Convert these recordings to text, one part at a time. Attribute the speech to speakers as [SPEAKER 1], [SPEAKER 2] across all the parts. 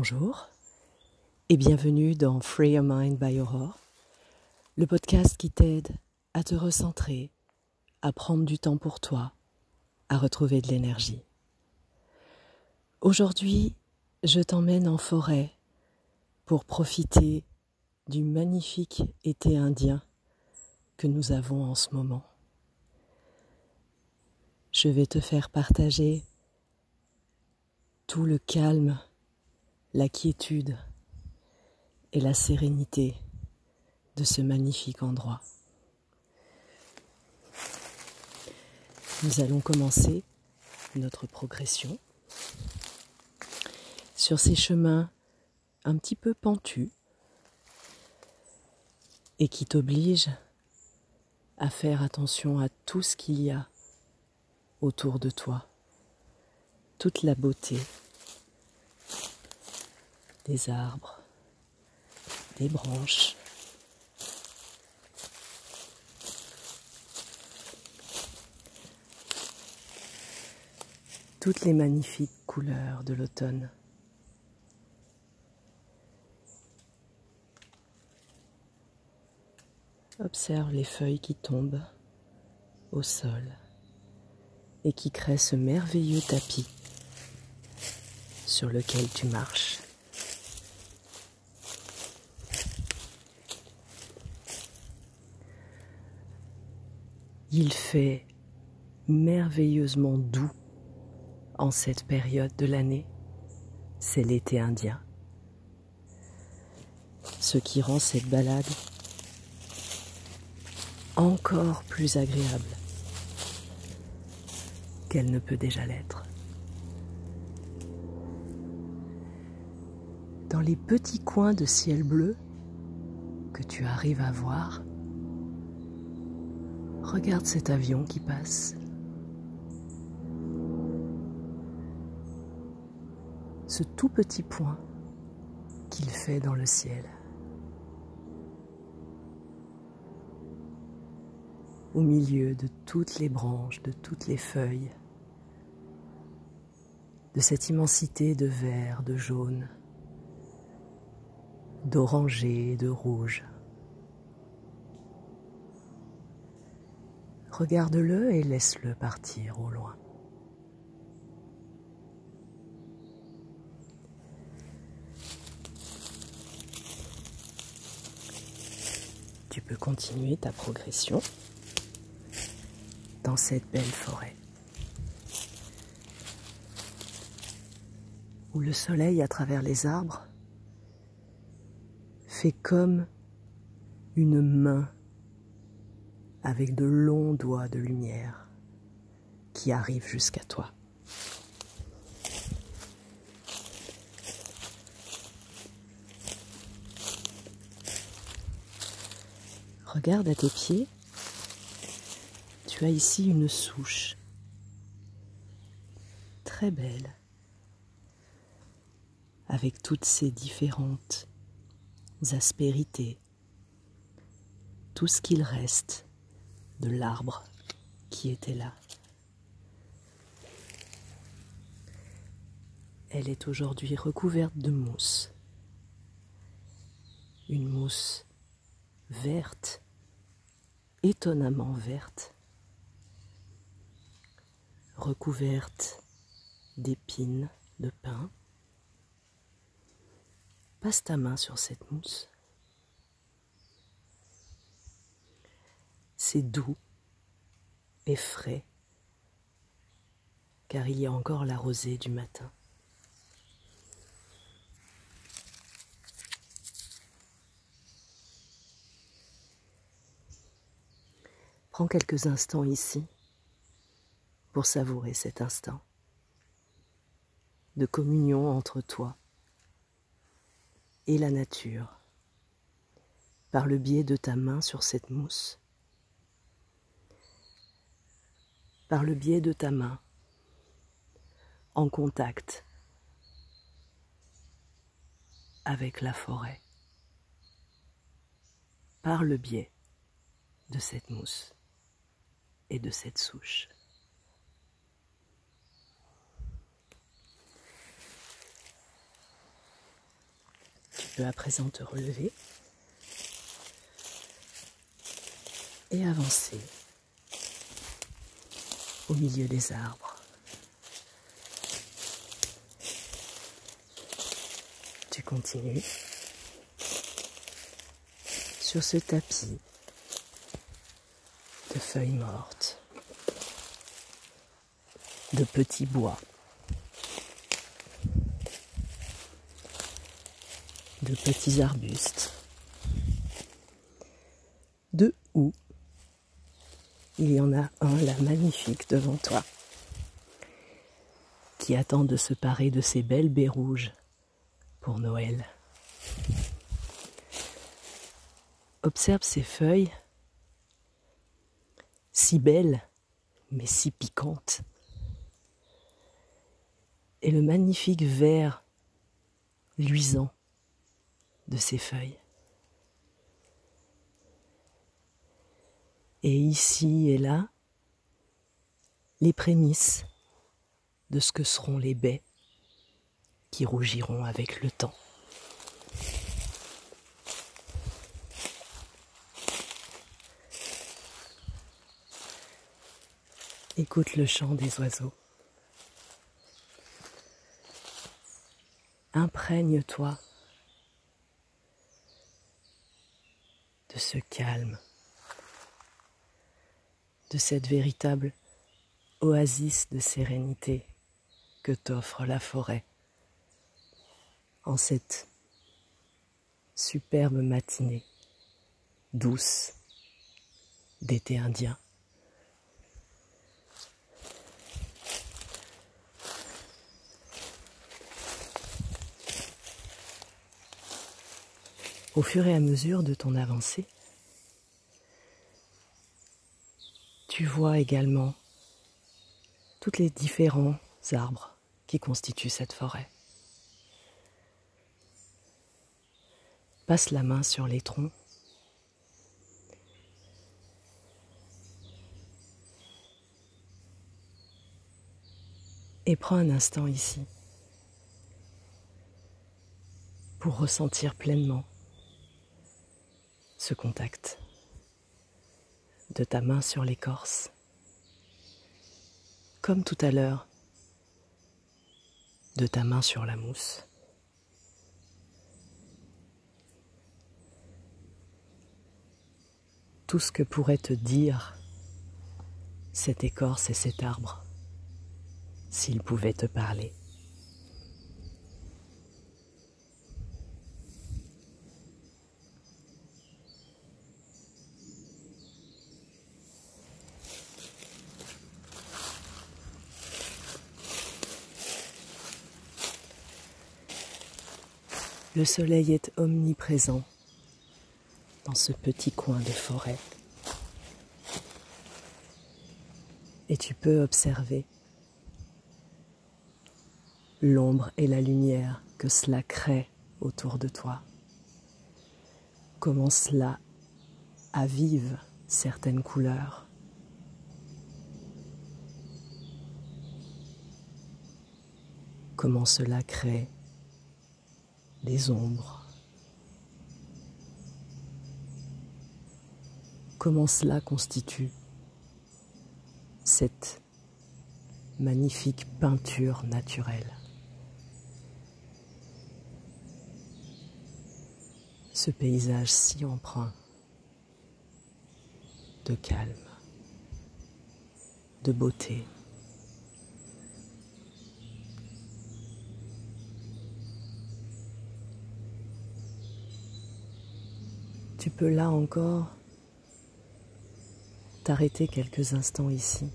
[SPEAKER 1] Bonjour et bienvenue dans Free Your Mind by Aurore, le podcast qui t'aide à te recentrer, à prendre du temps pour toi, à retrouver de l'énergie. Aujourd'hui, je t'emmène en forêt pour profiter du magnifique été indien que nous avons en ce moment. Je vais te faire partager tout le calme, la quiétude et la sérénité de ce magnifique endroit. Nous allons commencer notre progression sur ces chemins un petit peu pentus et qui t'obligent à faire attention à tout ce qu'il y a autour de toi, toute la beauté des arbres, des branches. Toutes les magnifiques couleurs de l'automne. Observe les feuilles qui tombent au sol et qui créent ce merveilleux tapis sur lequel tu marches. Il fait merveilleusement doux en cette période de l'année. C'est l'été indien. Ce qui rend cette balade encore plus agréable qu'elle ne peut déjà l'être. Dans les petits coins de ciel bleu que tu arrives à voir, Regarde cet avion qui passe. Ce tout petit point qu'il fait dans le ciel. Au milieu de toutes les branches, de toutes les feuilles, de cette immensité de vert, de jaune, d'oranger de rouge. Regarde-le et laisse-le partir au loin. Tu peux continuer ta progression dans cette belle forêt où le soleil à travers les arbres fait comme une main avec de longs doigts de lumière qui arrivent jusqu'à toi. Regarde à tes pieds, tu as ici une souche très belle avec toutes ses différentes aspérités, tout ce qu'il reste de l'arbre qui était là. Elle est aujourd'hui recouverte de mousse. Une mousse verte, étonnamment verte, recouverte d'épines de pin. Passe ta main sur cette mousse. C'est doux et frais, car il y a encore la rosée du matin. Prends quelques instants ici pour savourer cet instant de communion entre toi et la nature par le biais de ta main sur cette mousse par le biais de ta main, en contact avec la forêt, par le biais de cette mousse et de cette souche. Tu vas à présent te relever et avancer au milieu des arbres. Tu continues sur ce tapis de feuilles mortes, de petits bois, de petits arbustes, de où il y en a un là magnifique devant toi qui attend de se parer de ces belles baies rouges pour Noël. Observe ces feuilles si belles mais si piquantes et le magnifique vert luisant de ces feuilles. Et ici et là, les prémices de ce que seront les baies qui rougiront avec le temps. Écoute le chant des oiseaux. Imprègne-toi de ce calme, de cette véritable oasis de sérénité que t'offre la forêt en cette superbe matinée douce d'été indien. Au fur et à mesure de ton avancée, tu vois également tous les différents arbres qui constituent cette forêt. Passe la main sur les troncs. Et prends un instant ici pour ressentir pleinement ce contact de ta main sur l'écorce. Comme tout à l'heure, de ta main sur la mousse. Tout ce que pourrait te dire cette écorce et cet arbre s'il pouvait te parler. Le soleil est omniprésent dans ce petit coin de forêt. Et tu peux observer l'ombre et la lumière que cela crée autour de toi. Comment cela avive certaines couleurs. Comment cela crée ombres. Comment cela constitue cette magnifique peinture naturelle? Ce paysage si empreint de calme, de beauté. Tu peux là encore t'arrêter quelques instants ici,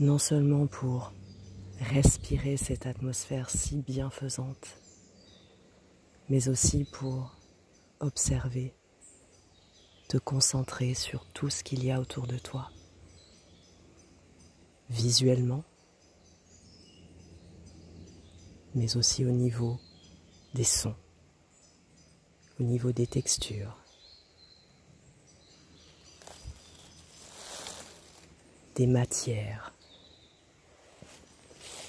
[SPEAKER 1] non seulement pour respirer cette atmosphère si bienfaisante, mais aussi pour observer, te concentrer sur tout ce qu'il y a autour de toi, visuellement, mais aussi au niveau des sons au niveau des textures, des matières,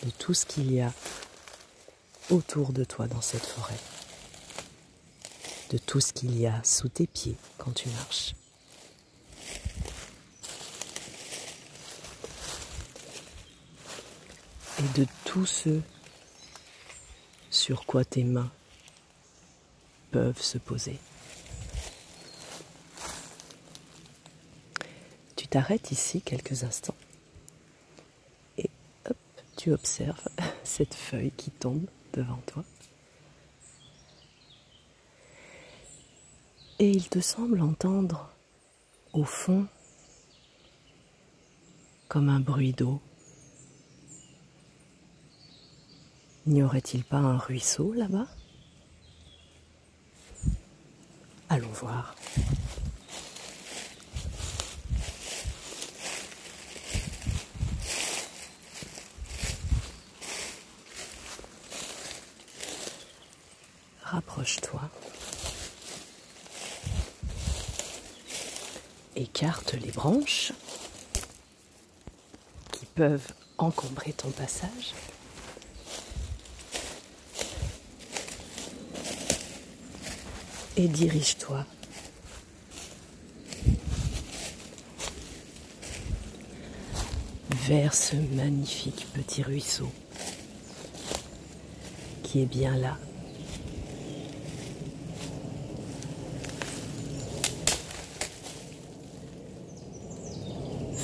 [SPEAKER 1] de tout ce qu'il y a autour de toi dans cette forêt. de tout ce qu'il y a sous tes pieds quand tu marches. Et de tout ce sur quoi tes mains se poser. Tu t'arrêtes ici quelques instants et hop, tu observes cette feuille qui tombe devant toi. Et il te semble entendre au fond comme un bruit d'eau. N'y aurait-il pas un ruisseau là-bas Allons Rapproche-toi. Écarte les branches qui peuvent encombrer ton passage. Et dirige-toi vers ce magnifique petit ruisseau qui est bien là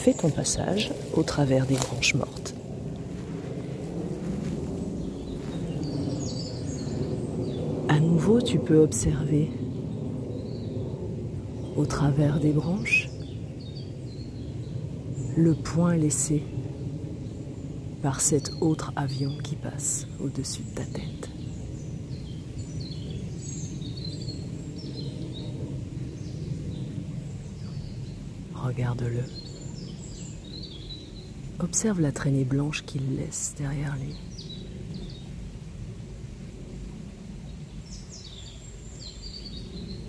[SPEAKER 1] fais ton passage au travers des branches mortes. À nouveau, tu peux observer au travers des branches le point laissé par cet autre avion qui passe au-dessus de ta tête. Regarde-le. Observe la traînée blanche qu'il laisse derrière lui.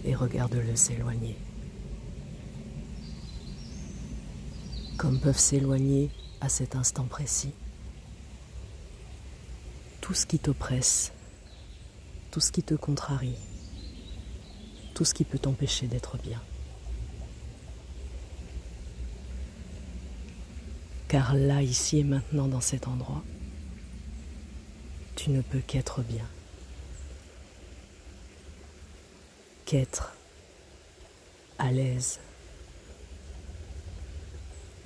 [SPEAKER 1] Et regarde-le s'éloigner. Comme peuvent s'éloigner à cet instant précis tout ce qui t'oppresse, tout ce qui te contrarie, tout ce qui peut t'empêcher d'être bien. Car là, ici et maintenant, dans cet endroit, tu ne peux qu'être bien. À l'aise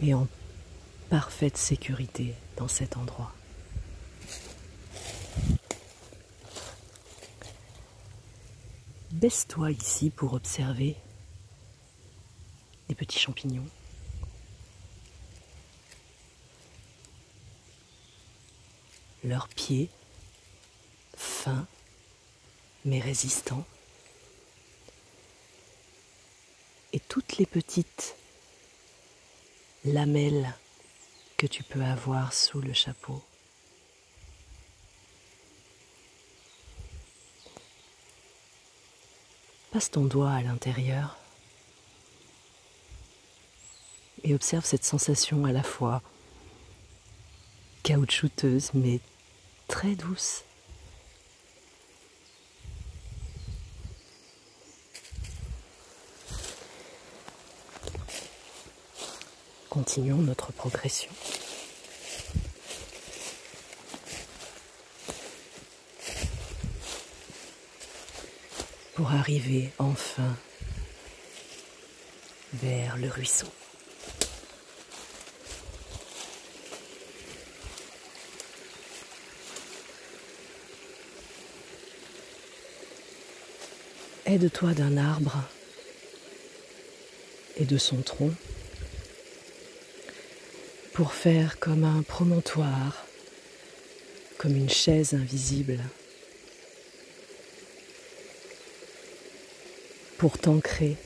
[SPEAKER 1] et en parfaite sécurité dans cet endroit. Baisse-toi ici pour observer les petits champignons. leurs pieds fins mais résistants et toutes les petites lamelles que tu peux avoir sous le chapeau. Passe ton doigt à l'intérieur et observe cette sensation à la fois caoutchouteuse mais très douce. Continuons notre progression. Pour arriver enfin vers le ruisseau. Aide-toi d'un arbre et de son tronc pour faire comme un promontoire, comme une chaise invisible, pour t'ancrer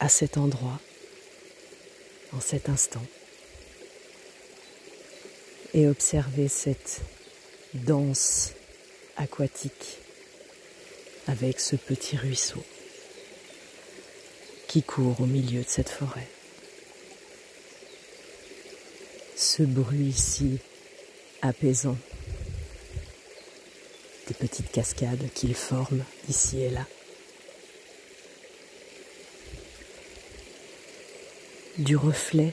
[SPEAKER 1] à cet endroit, en cet instant, et observer cette danse aquatique avec ce petit ruisseau qui court au milieu de cette forêt. Ce bruit si apaisant des petites cascades qu'il forme ici et là. Du reflet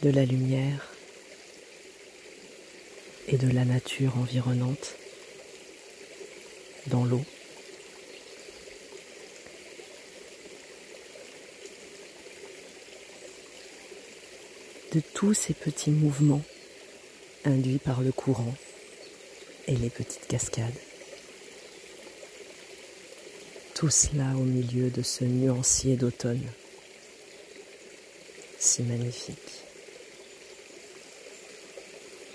[SPEAKER 1] de la lumière et de la nature environnante dans l'eau. De tous ces petits mouvements induits par le courant et les petites cascades. Tout cela au milieu de ce nuancier d'automne si magnifique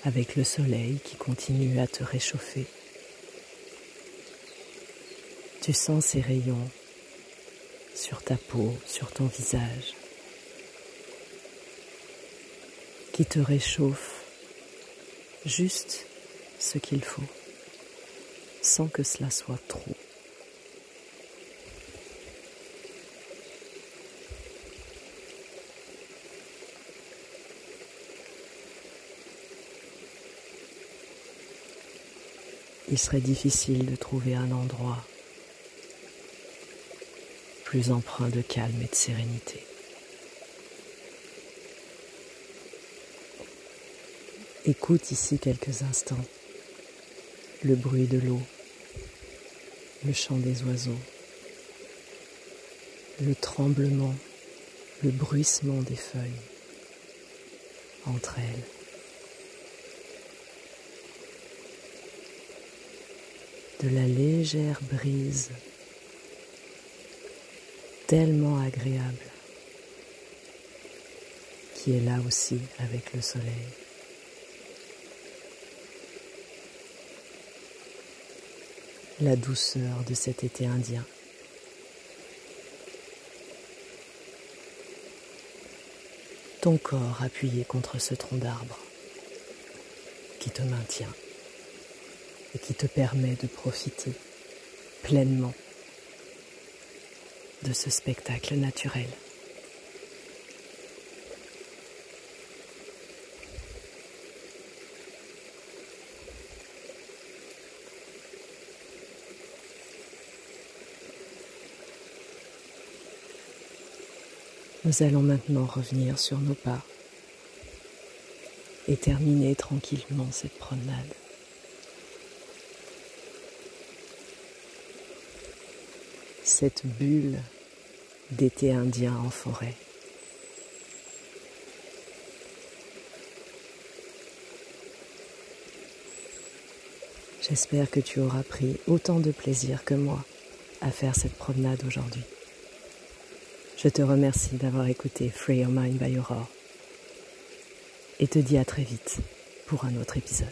[SPEAKER 1] avec le soleil qui continue à te réchauffer. Tu sens ces rayons sur ta peau, sur ton visage, qui te réchauffent juste ce qu'il faut, sans que cela soit trop. il serait difficile de trouver un endroit plus empreint de calme et de sérénité. Écoute ici quelques instants le bruit de l'eau, le chant des oiseaux, le tremblement, le bruissement des feuilles entre elles. de la légère brise, tellement agréable, qui est là aussi avec le soleil. La douceur de cet été indien. Ton corps appuyé contre ce tronc d'arbre qui te maintient et qui te permet de profiter pleinement de ce spectacle naturel. Nous allons maintenant revenir sur nos pas et terminer tranquillement cette promenade. cette bulle d'été indien en forêt. J'espère que tu auras pris autant de plaisir que moi à faire cette promenade aujourd'hui. Je te remercie d'avoir écouté Free Your Mind by Aurore et te dis à très vite pour un autre épisode.